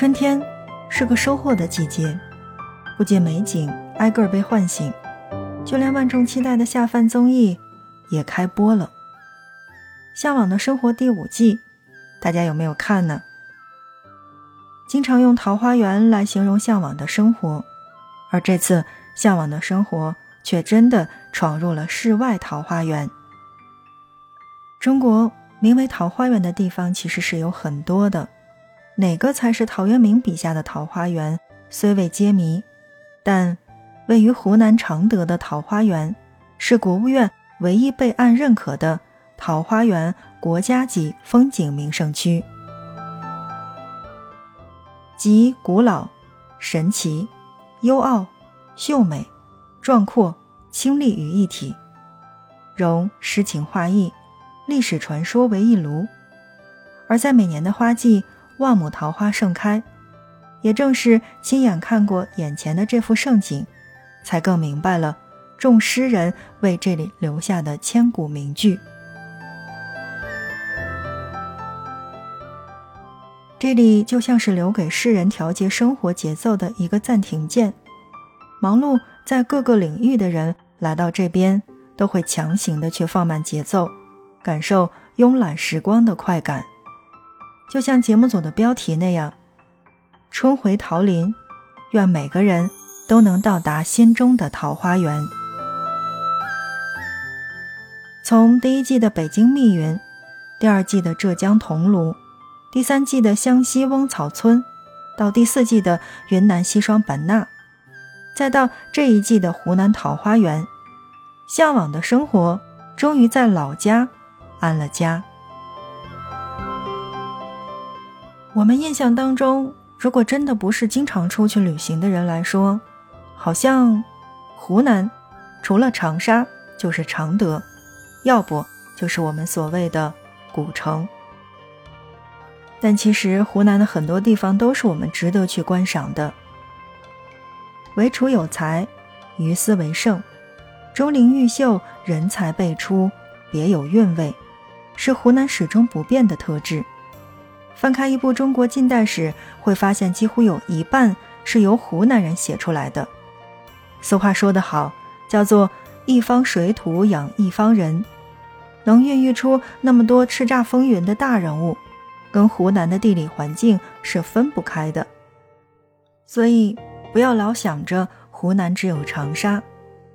春天是个收获的季节，不仅美景挨个被唤醒，就连万众期待的下饭综艺也开播了。《向往的生活》第五季，大家有没有看呢？经常用桃花源来形容向往的生活，而这次向往的生活却真的闯入了世外桃花源。中国名为桃花源的地方其实是有很多的，哪个才是陶渊明笔下的桃花源，虽未揭谜，但位于湖南常德的桃花源，是国务院唯一备案认可的桃花源国家级风景名胜区。集古老、神奇、幽奥、秀美、壮阔、清丽于一体，融诗情画意、历史传说为一炉。而在每年的花季，万亩桃花盛开，也正是亲眼看过眼前的这幅盛景，才更明白了众诗人为这里留下的千古名句。这里就像是留给诗人调节生活节奏的一个暂停键，忙碌在各个领域的人来到这边，都会强行的去放慢节奏，感受慵懒时光的快感。就像节目组的标题那样：“春回桃林，愿每个人都能到达心中的桃花源。”从第一季的北京密云，第二季的浙江桐庐。第三季的湘西翁草村，到第四季的云南西双版纳，再到这一季的湖南桃花源，向往的生活终于在老家安了家。我们印象当中，如果真的不是经常出去旅行的人来说，好像湖南除了长沙就是常德，要不就是我们所谓的古城。但其实湖南的很多地方都是我们值得去观赏的。唯楚有才，于斯为盛；钟灵毓秀，人才辈出，别有韵味，是湖南始终不变的特质。翻开一部中国近代史，会发现几乎有一半是由湖南人写出来的。俗话说得好，叫做“一方水土养一方人”，能孕育出那么多叱咤风云的大人物。跟湖南的地理环境是分不开的，所以不要老想着湖南只有长沙，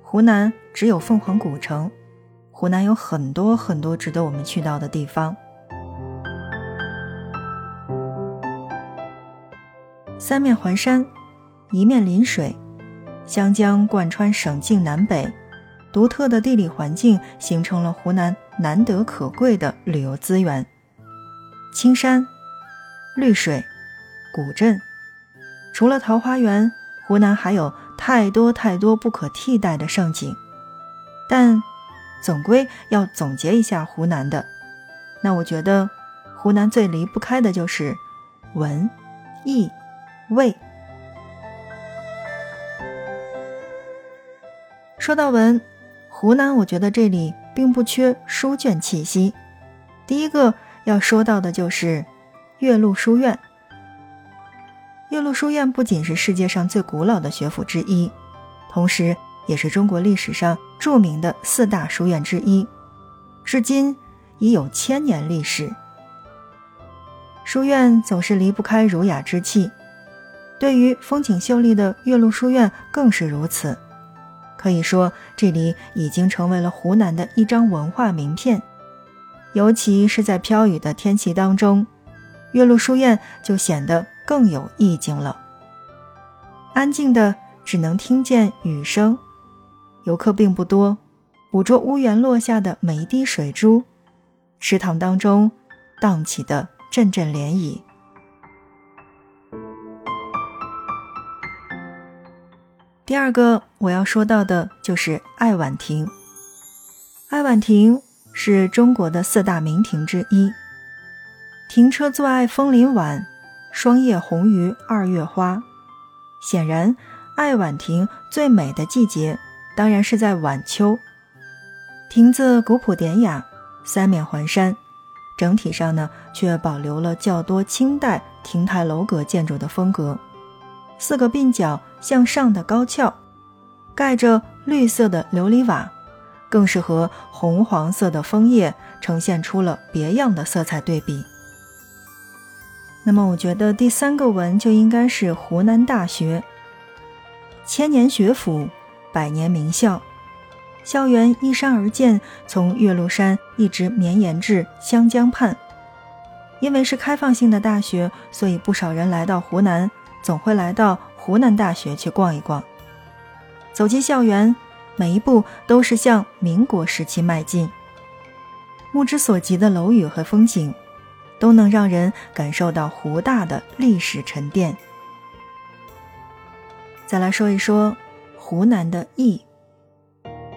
湖南只有凤凰古城，湖南有很多很多值得我们去到的地方。三面环山，一面临水，湘江贯穿省境南北，独特的地理环境形成了湖南难得可贵的旅游资源。青山、绿水、古镇，除了桃花源，湖南还有太多太多不可替代的胜景。但总归要总结一下湖南的，那我觉得湖南最离不开的就是文、艺、味。说到文，湖南我觉得这里并不缺书卷气息。第一个。要说到的就是岳麓书院。岳麓书院不仅是世界上最古老的学府之一，同时也是中国历史上著名的四大书院之一，至今已有千年历史。书院总是离不开儒雅之气，对于风景秀丽的岳麓书院更是如此。可以说，这里已经成为了湖南的一张文化名片。尤其是在飘雨的天气当中，岳麓书院就显得更有意境了。安静的只能听见雨声，游客并不多，捕捉屋檐落下的每一滴水珠，池塘当中荡起的阵阵涟漪。第二个我要说到的就是爱晚亭，爱晚亭。是中国的四大名亭之一。停车坐爱枫林晚，霜叶红于二月花。显然，爱晚亭最美的季节当然是在晚秋。亭子古朴典雅，三面环山，整体上呢却保留了较多清代亭台楼阁建筑的风格，四个鬓角向上的高翘，盖着绿色的琉璃瓦，更是和红黄色的枫叶呈现出了别样的色彩对比。那么，我觉得第三个文就应该是湖南大学，千年学府，百年名校。校园依山而建，从岳麓山一直绵延至湘江畔。因为是开放性的大学，所以不少人来到湖南，总会来到湖南大学去逛一逛。走进校园，每一步都是向民国时期迈进。目之所及的楼宇和风景，都能让人感受到湖大的历史沉淀。再来说一说湖南的意。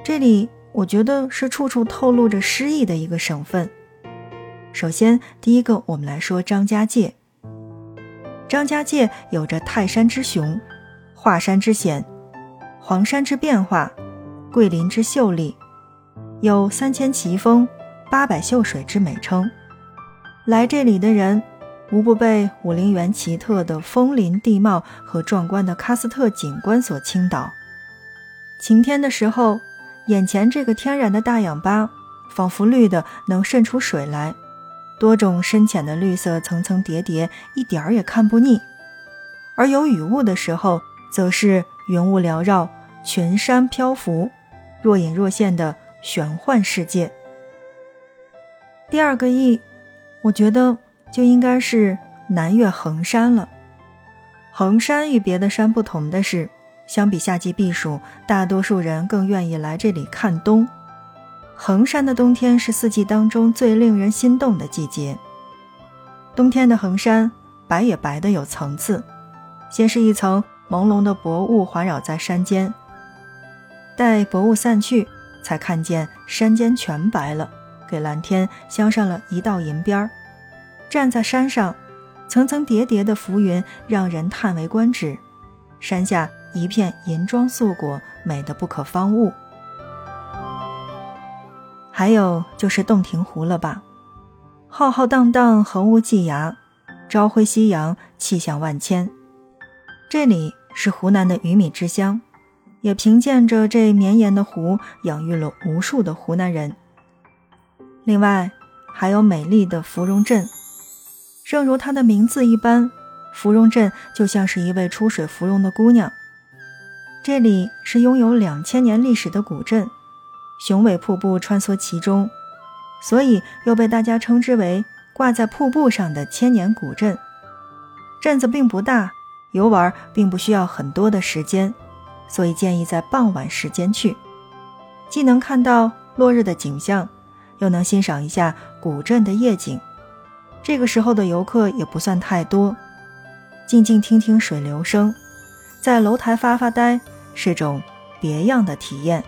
这里我觉得是处处透露着诗意的一个省份。首先，第一个我们来说张家界。张家界有着泰山之雄、华山之险、黄山之变化、桂林之秀丽，有三千奇峰、八百秀水之美称。来这里的人，无不被武陵源奇特的峰林地貌和壮观的喀斯特景观所倾倒。晴天的时候。眼前这个天然的大氧吧，仿佛绿的能渗出水来，多种深浅的绿色层层叠叠，一点儿也看不腻。而有雨雾的时候，则是云雾缭绕，群山漂浮，若隐若现的玄幻世界。第二个意，我觉得就应该是南岳衡山了。衡山与别的山不同的是。相比夏季避暑，大多数人更愿意来这里看冬。衡山的冬天是四季当中最令人心动的季节。冬天的衡山，白也白的有层次，先是一层朦胧的薄雾环绕在山间，待薄雾散去，才看见山间全白了，给蓝天镶上了一道银边儿。站在山上，层层叠叠的浮云让人叹为观止，山下。一片银装素裹，美得不可方物。还有就是洞庭湖了吧，浩浩荡荡，横无际涯，朝晖夕阳，气象万千。这里是湖南的鱼米之乡，也凭借着这绵延的湖，养育了无数的湖南人。另外，还有美丽的芙蓉镇，正如它的名字一般，芙蓉镇就像是一位出水芙蓉的姑娘。这里是拥有两千年历史的古镇，雄伟瀑布穿梭其中，所以又被大家称之为挂在瀑布上的千年古镇。镇子并不大，游玩并不需要很多的时间，所以建议在傍晚时间去，既能看到落日的景象，又能欣赏一下古镇的夜景。这个时候的游客也不算太多，静静听听水流声。在楼台发发呆是种别样的体验。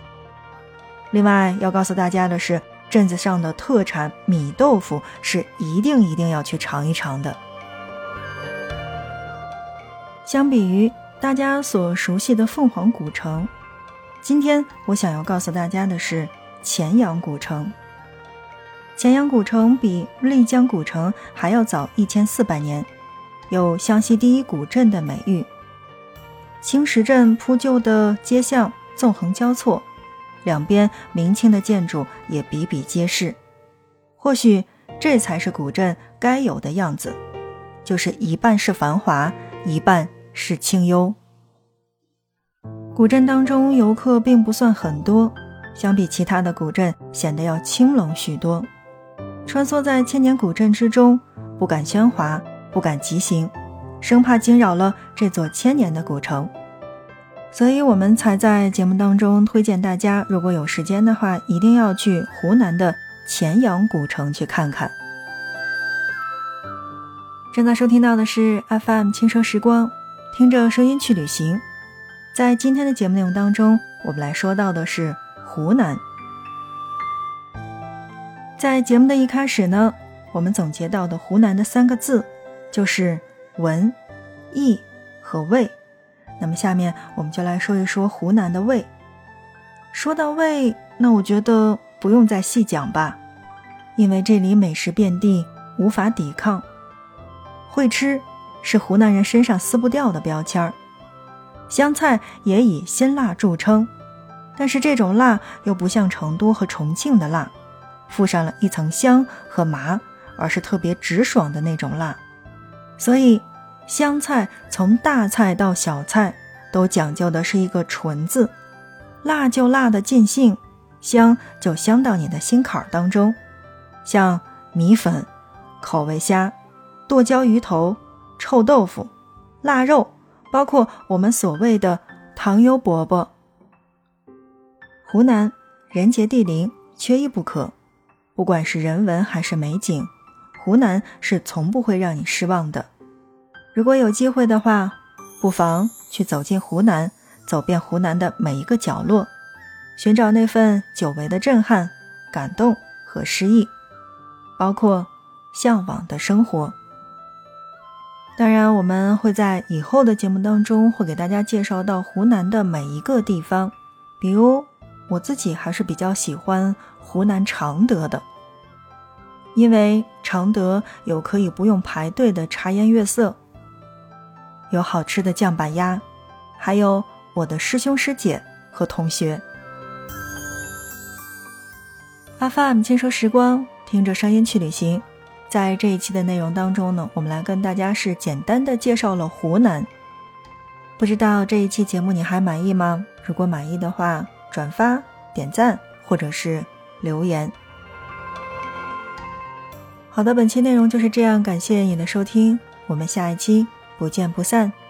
另外要告诉大家的是，镇子上的特产米豆腐是一定一定要去尝一尝的。相比于大家所熟悉的凤凰古城，今天我想要告诉大家的是乾阳古城。乾阳古城比丽江古城还要早一千四百年，有湘西第一古镇的美誉。青石镇铺就的街巷纵横交错，两边明清的建筑也比比皆是。或许这才是古镇该有的样子，就是一半是繁华，一半是清幽。古镇当中游客并不算很多，相比其他的古镇显得要清冷许多。穿梭在千年古镇之中，不敢喧哗，不敢急行。生怕惊扰了这座千年的古城，所以我们才在节目当中推荐大家，如果有时间的话，一定要去湖南的乾阳古城去看看。正在收听到的是 FM 轻声时光，听着声音去旅行。在今天的节目内容当中，我们来说到的是湖南。在节目的一开始呢，我们总结到的湖南的三个字就是。文、艺和味，那么下面我们就来说一说湖南的味。说到味，那我觉得不用再细讲吧，因为这里美食遍地，无法抵抗。会吃是湖南人身上撕不掉的标签儿。湘菜也以辛辣著称，但是这种辣又不像成都和重庆的辣，附上了一层香和麻，而是特别直爽的那种辣。所以，湘菜从大菜到小菜都讲究的是一个“纯”字，辣就辣的尽兴，香就香到你的心坎儿当中。像米粉、口味虾、剁椒鱼头、臭豆腐、腊肉，包括我们所谓的糖油饽饽。湖南人杰地灵，缺一不可。不管是人文还是美景，湖南是从不会让你失望的。如果有机会的话，不妨去走进湖南，走遍湖南的每一个角落，寻找那份久违的震撼、感动和诗意。包括向往的生活。当然，我们会在以后的节目当中会给大家介绍到湖南的每一个地方，比如我自己还是比较喜欢湖南常德的，因为常德有可以不用排队的茶颜悦色，有好吃的酱板鸭，还有我的师兄师姐和同学。FM 轻奢时光。听着声音去旅行，在这一期的内容当中呢，我们来跟大家是简单的介绍了湖南。不知道这一期节目你还满意吗？如果满意的话，转发、点赞或者是留言。好的，本期内容就是这样，感谢你的收听，我们下一期不见不散。